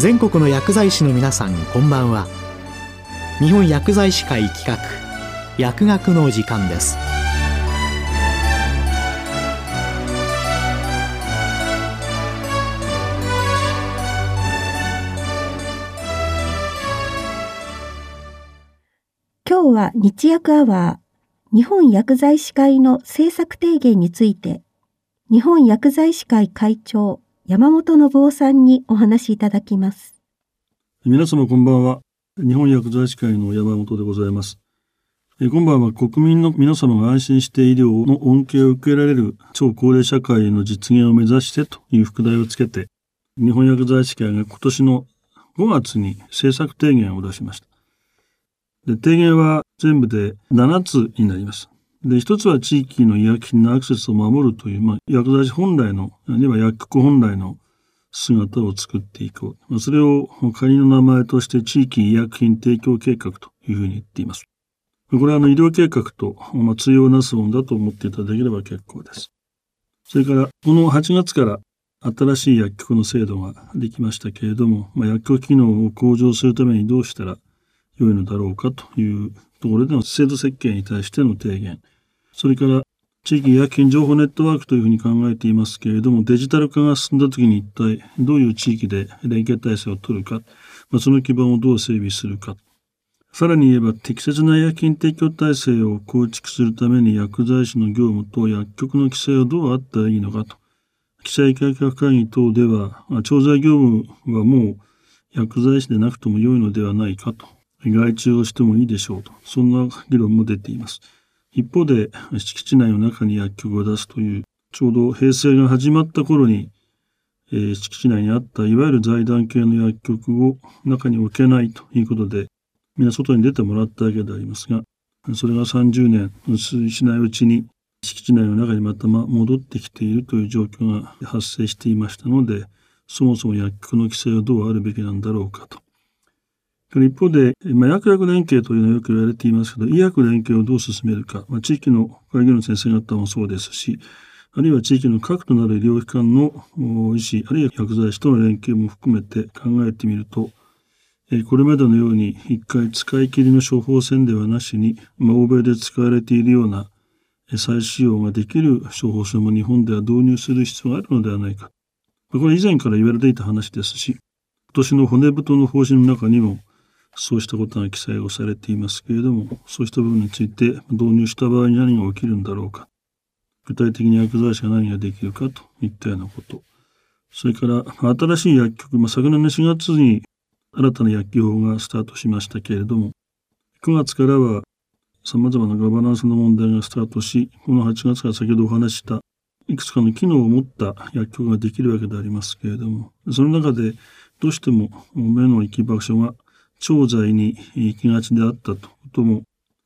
全国の薬剤師の皆さんこんばんは。日本薬剤師会企画薬学の時間です。今日は日薬アワー日本薬剤師会の政策提言について日本薬剤師会会長山本信夫さんにお話しいただきます。皆様こんばんは。日本薬剤師会の山本でございます。え今晩は国民の皆様が安心して医療の恩恵を受けられる超高齢社会の実現を目指してという副題をつけて、日本薬剤師会が今年の5月に政策提言を出しました。で提言は全部で7つになります。で、一つは地域の医薬品のアクセスを守るという、まあ、薬剤師本来の、あるいは薬局本来の姿を作っていこう。それを仮の名前として地域医薬品提供計画というふうに言っています。これはあの医療計画と、まあ、対応なすものだと思っていただければ結構です。それから、この8月から新しい薬局の制度ができましたけれども、まあ、薬局機能を向上するためにどうしたら良いのだろうかというところでの制度設計に対しての提言。それから地域医薬品情報ネットワークというふうに考えていますけれども、デジタル化が進んだ時に一体どういう地域で連携体制を取るか、まあ、その基盤をどう整備するか。さらに言えば適切な医薬品提供体制を構築するために薬剤師の業務と薬局の規制はどうあったらいいのかと。記載改革会議等では、調剤業務はもう薬剤師でなくとも良いのではないかと。外注をしてもいいでしょうと。そんな議論も出ています。一方で、敷地内の中に薬局を出すという、ちょうど平成が始まった頃に、えー、敷地内にあったいわゆる財団系の薬局を中に置けないということで、みんな外に出てもらったわけでありますが、それが30年しないうちに敷地内の中にまた戻ってきているという状況が発生していましたので、そもそも薬局の規制はどうあるべきなんだろうかと。一方で、まあ、薬薬連携というのはよく言われていますけど、医薬連携をどう進めるか、まあ、地域の会議の先生方もそうですし、あるいは地域の核となる医療機関の医師、あるいは薬剤師との連携も含めて考えてみると、これまでのように一回使い切りの処方箋ではなしに、まあ、欧米で使われているような再使用ができる処方箋も日本では導入する必要があるのではないか。これ以前から言われていた話ですし、今年の骨太の方針の中にも、そうしたことが記載をされていますけれども、そうした部分について導入した場合に何が起きるんだろうか。具体的に薬剤師が何ができるかといったようなこと。それから、新しい薬局、まあ、昨年の4月に新たな薬機法がスタートしましたけれども、9月からは様々なガバナンスの問題がスタートし、この8月から先ほどお話したいくつかの機能を持った薬局ができるわけでありますけれども、その中でどうしても目の行き場所が調剤に行きがちであったとも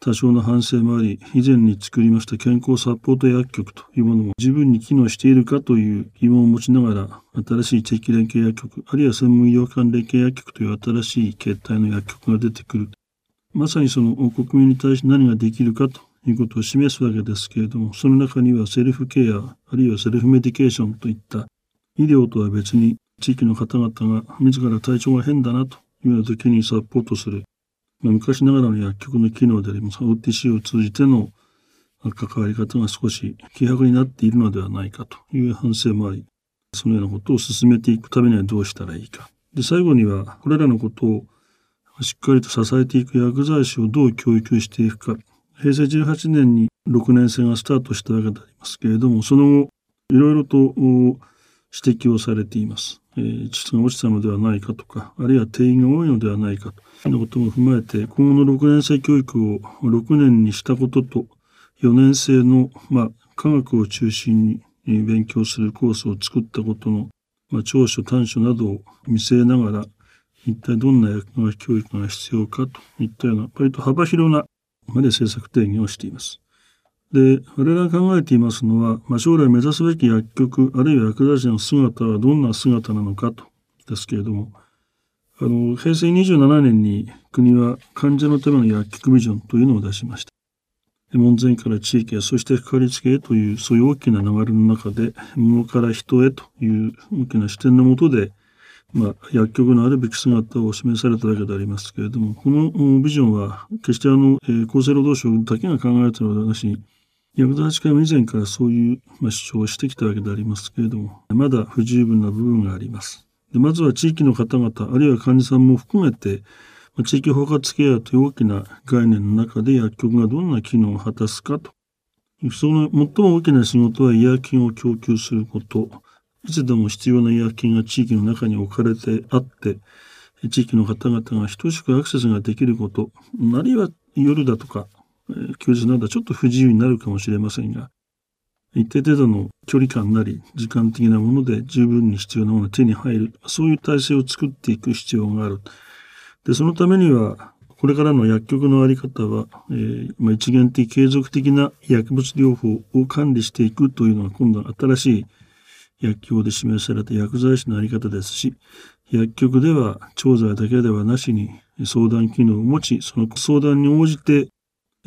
多少の反省もあり、以前に作りました健康サポート薬局というものも十分に機能しているかという疑問を持ちながら、新しい地域連携薬局、あるいは専門医療機関連携薬局という新しい形態の薬局が出てくる。まさにその国民に対して何ができるかということを示すわけですけれども、その中にはセルフケア、あるいはセルフメディケーションといった医療とは別に地域の方々が自ら体調が変だなというような時にサポートする、まあ、昔ながらの薬局の機能であります OTC を通じての関わり方が少し希薄になっているのではないかという反省もあり、そのようなことを進めていくためにはどうしたらいいか。で、最後には、これらのことをしっかりと支えていく薬剤師をどう教育していくか。平成18年に6年生がスタートしたわけでありますけれども、その後、いろいろと指摘をされています。えー、質が落ちたのではないかとか、あるいは定員が多いのではないかということも踏まえて、今後の6年生教育を6年にしたことと、4年生の、まあ、科学を中心に勉強するコースを作ったことの、まあ、長所短所などを見据えながら、一体どんな薬学教育が必要かといったような、割と幅広なまで政策提言をしています。で、我々が考えていますのは、まあ、将来目指すべき薬局、あるいは薬剤師の姿はどんな姿なのかと、ですけれども、あの、平成27年に国は患者のための薬局ビジョンというのを出しました。門前から地域へ、そしてかかりつけへという、そういう大きな流れの中で、物から人へという大きな視点のもとで、まあ、薬局のあるべき姿を示されたわけでありますけれども、このビジョンは決してあの、厚生労働省だけが考えたのではなし、薬剤会も以前からそういう、ま、主張をしてきたわけでありますけれども、まだ不十分な部分があります。でまずは地域の方々、あるいは患者さんも含めて、ま、地域包括ケアという大きな概念の中で薬局がどんな機能を果たすかと。その最も大きな仕事は医薬品を供給すること。いつでも必要な医薬品が地域の中に置かれてあって、地域の方々が等しくアクセスができること、あるいは夜だとか、休日などはちょっと不自由になるかもしれませんが、一定程度の距離感なり、時間的なもので十分に必要なものが手に入る、そういう体制を作っていく必要がある。で、そのためには、これからの薬局のあり方は、えー、まあ、一元的継続的な薬物療法を管理していくというのが今度は新しい薬局で示された薬剤師のあり方ですし、薬局では調剤だけではなしに相談機能を持ち、その相談に応じて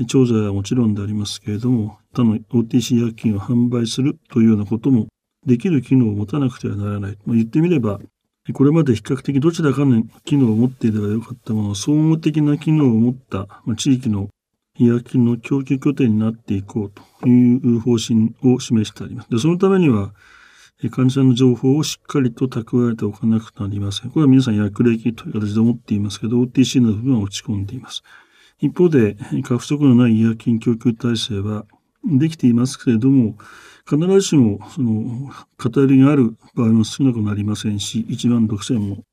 調剤はもちろんでありますけれども、他の OTC 薬品を販売するというようなこともできる機能を持たなくてはならない。まあ、言ってみれば、これまで比較的どちらかの機能を持っていればよかったものを総合的な機能を持った、まあ、地域の医薬品の供給拠点になっていこうという方針を示してあります。で、そのためには、患者の情報をしっかりと蓄えておかなくなりません。これは皆さん薬歴という形で思っていますけど、OTC の部分は落ち込んでいます。一方で、過不足のない医薬品供給体制はできていますけれども、必ずしも、その、偏りがある場合も少なくなりませんし、1万6000も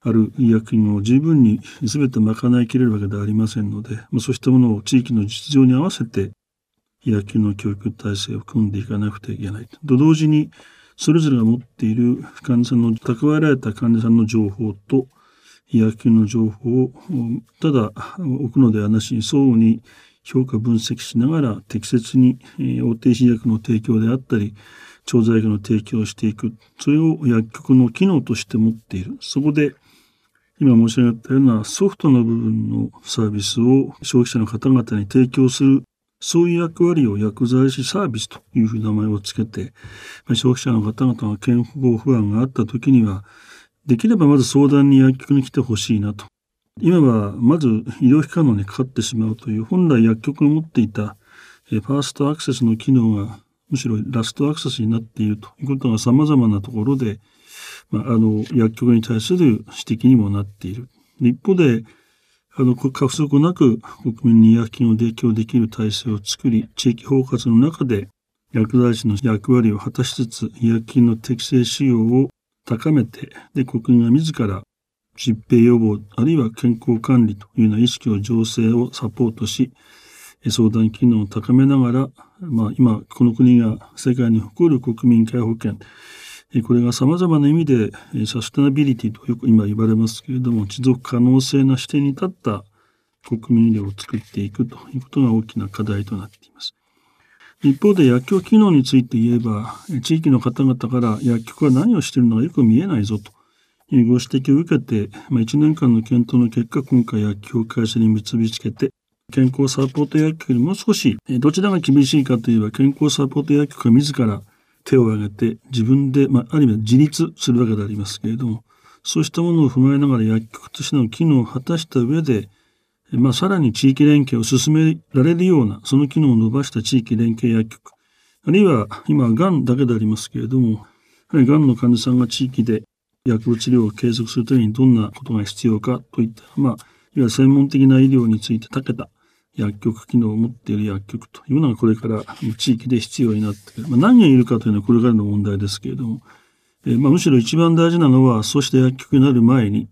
ある医薬品を十分に全て賄いきれるわけではありませんので、まあ、そうしたものを地域の実情に合わせて、医薬品の教育体制を組んでいかなくてはいけない。と同時に、それぞれが持っている患者さんの、蓄えられた患者さんの情報と、医薬品の情報をただ置くのではなしに相互に評価分析しながら適切に、大手医薬の提供であったり、調剤薬の提供をしていく。それを薬局の機能として持っている。そこで、今申し上げたようなソフトの部分のサービスを消費者の方々に提供する、そういう役割を薬剤師サービスというふうな名前をつけて、消費者の方々が健康不安があった時には、できればまず相談に薬局に来てほしいなと。今はまず医療機関のにかかってしまうという本来薬局が持っていたファーストアクセスの機能がむしろラストアクセスになっているということが様々なところで、まあ、あの薬局に対する指摘にもなっている。一方で、あの、過不足なく国民に医薬品を提供できる体制を作り、地域包括の中で薬剤師の役割を果たしつつ、医薬品の適正使用を高めて、で、国民が自ら疾病予防、あるいは健康管理というような意識を醸成をサポートし、相談機能を高めながら、まあ今、この国が世界に誇る国民皆保険、これが様々な意味でサステナビリティとよく今言われますけれども、持続可能性な視点に立った国民医療を作っていくということが大きな課題となっています。一方で薬局機能について言えば、地域の方々から薬局は何をしているのかよく見えないぞと。いうご指摘を受けて、まあ、1年間の検討の結果、今回薬局を会社に結びつけて、健康サポート薬局よりもう少し、どちらが厳しいかといえば、健康サポート薬局が自ら手を挙げて、自分で、まあ、ある意味自立するわけでありますけれども、そうしたものを踏まえながら薬局としての機能を果たした上で、まあ、さらに地域連携を進められるような、その機能を伸ばした地域連携薬局、あるいは今、癌だけでありますけれども、癌の患者さんが地域で薬物治療を継続するためにどんなことが必要かといった、まあ、いわゆる専門的な医療について長けた薬局機能を持っている薬局というのがこれから地域で必要になってくる。まあ、何人いるかというのはこれからの問題ですけれども、えー、まあ、むしろ一番大事なのは、そうした薬局になる前に、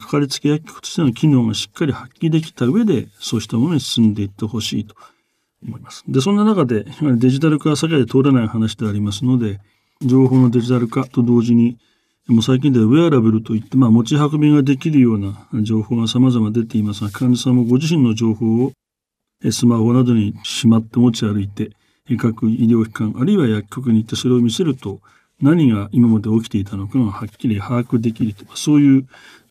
かかりつけ薬局としての機能がしっかり発揮できた上で、そうしたものに進んでいってほしいと思います。で、そんな中で、デジタル化は世界で通らない話でありますので、情報のデジタル化と同時に、もう最近ではウェアラブルといって、まあ、持ち運びができるような情報が様々出ていますが、患者さんもご自身の情報をスマホなどにしまって持ち歩いて、各医療機関、あるいは薬局に行ってそれを見せると、何が今まで起きていたのかがはっきり把握できる。そういう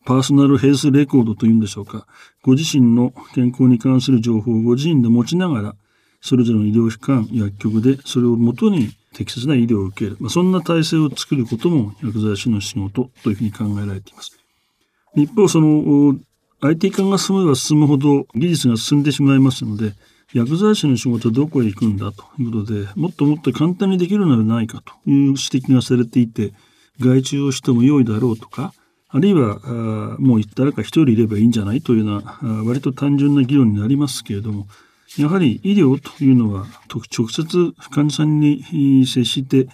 パーソナルヘルスレコードというんでしょうか。ご自身の健康に関する情報をご自身で持ちながら、それぞれの医療機関、薬局でそれをもとに適切な医療を受ける、まあ、そんな体制を作ることも薬剤師の仕事というふうに考えられています。一方、その IT 化が進めば進むほど技術が進んでしまいますので、薬剤師の仕事はどこへ行くんだということで、もっともっと簡単にできるのではないかという指摘がされていて、外注をしても良いだろうとか、あるいは、もう誰か一人いればいいんじゃないというような、割と単純な議論になりますけれども、やはり医療というのは直接患者さんに接して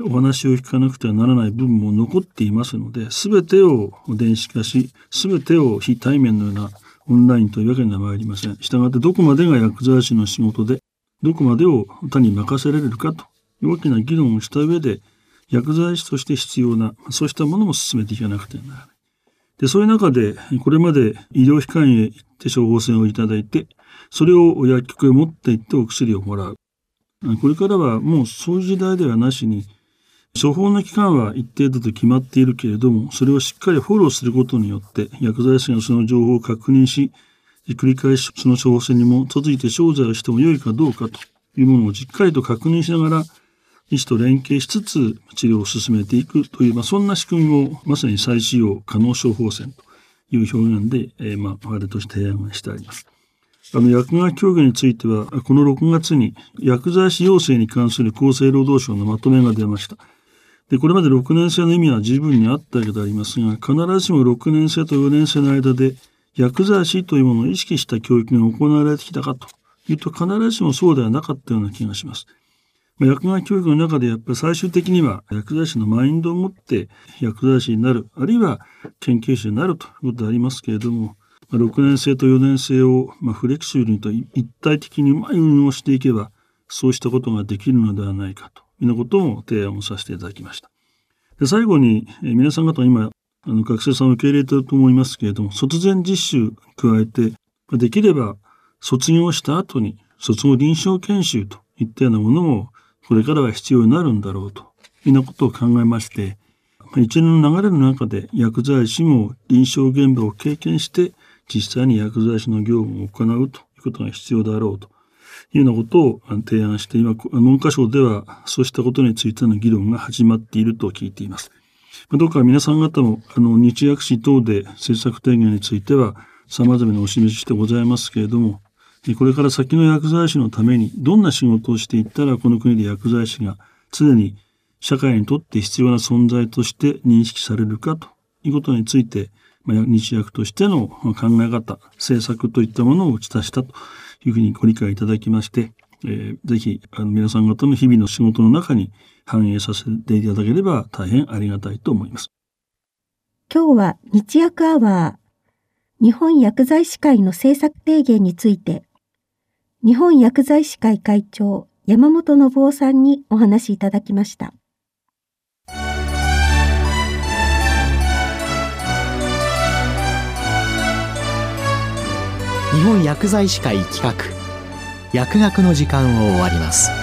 お話を聞かなくてはならない部分も残っていますので、すべてを電子化し、すべてを非対面のようなオンラインというわけには参りません。したがってどこまでが薬剤師の仕事で、どこまでを他に任せられるかという大きな議論をした上で、薬剤師として必要な、そうしたものも進めていかなくてはならない。で、そういう中で、これまで医療機関へ行って処方箋をいただいて、それを薬局へ持って行ってお薬をもらう。これからはもうそういう時代ではなしに、処方の期間は一定だと決まっているけれども、それをしっかりフォローすることによって、薬剤師がその情報を確認し、繰り返しその処方箋にも続いて商材をしても良いかどうかというものをしっかりと確認しながら、医師と連携しつつ治療を進めていくという、まあ、そんな仕組みをまさに再使用可能処方箋という表現で、えー、まあ、我々として提案してあります。あの、薬学協議については、この6月に薬剤師養成に関する厚生労働省のまとめが出ました。で、これまで6年生の意味は十分にあったわけでありますが、必ずしも6年生と4年生の間で薬剤師というものを意識した教育が行われてきたかというと必ずしもそうではなかったような気がします。薬害教育の中でやっぱり最終的には薬剤師のマインドを持って薬剤師になる、あるいは研究者になるということでありますけれども、6年生と4年生をフレキシブルにと一体的にうまい運用していけば、そうしたことができるのではないかというようなことも提案をさせていただきました。で最後に、皆さん方今、あの学生さんを受け入れていると思いますけれども、卒前実習加えて、できれば卒業した後に卒業臨床研修といったようなものもこれからは必要になるんだろうというようなことを考えまして、一連の流れの中で薬剤師も臨床現場を経験して実際に薬剤師の業務を行うということが必要であろうというようなことを提案して、今、文科省ではそうしたことについての議論が始まっていると聞いています。どうか皆さん方も、あの、日薬師等で政策提言については様々にお示ししてございますけれども、これから先の薬剤師のためにどんな仕事をしていったらこの国で薬剤師が常に社会にとって必要な存在として認識されるかということについて、まあ、日薬としての考え方、政策といったものを打ち出したというふうにご理解いただきまして、えー、ぜひあの皆さん方の日々の仕事の中に反映させていただければ大変ありがたいと思います。今日は日薬アワー、日本薬剤師会の政策提言について日本薬剤師会会長山本信夫さんにお話しいただきました。日本薬剤師会企画薬学の時間を終わります。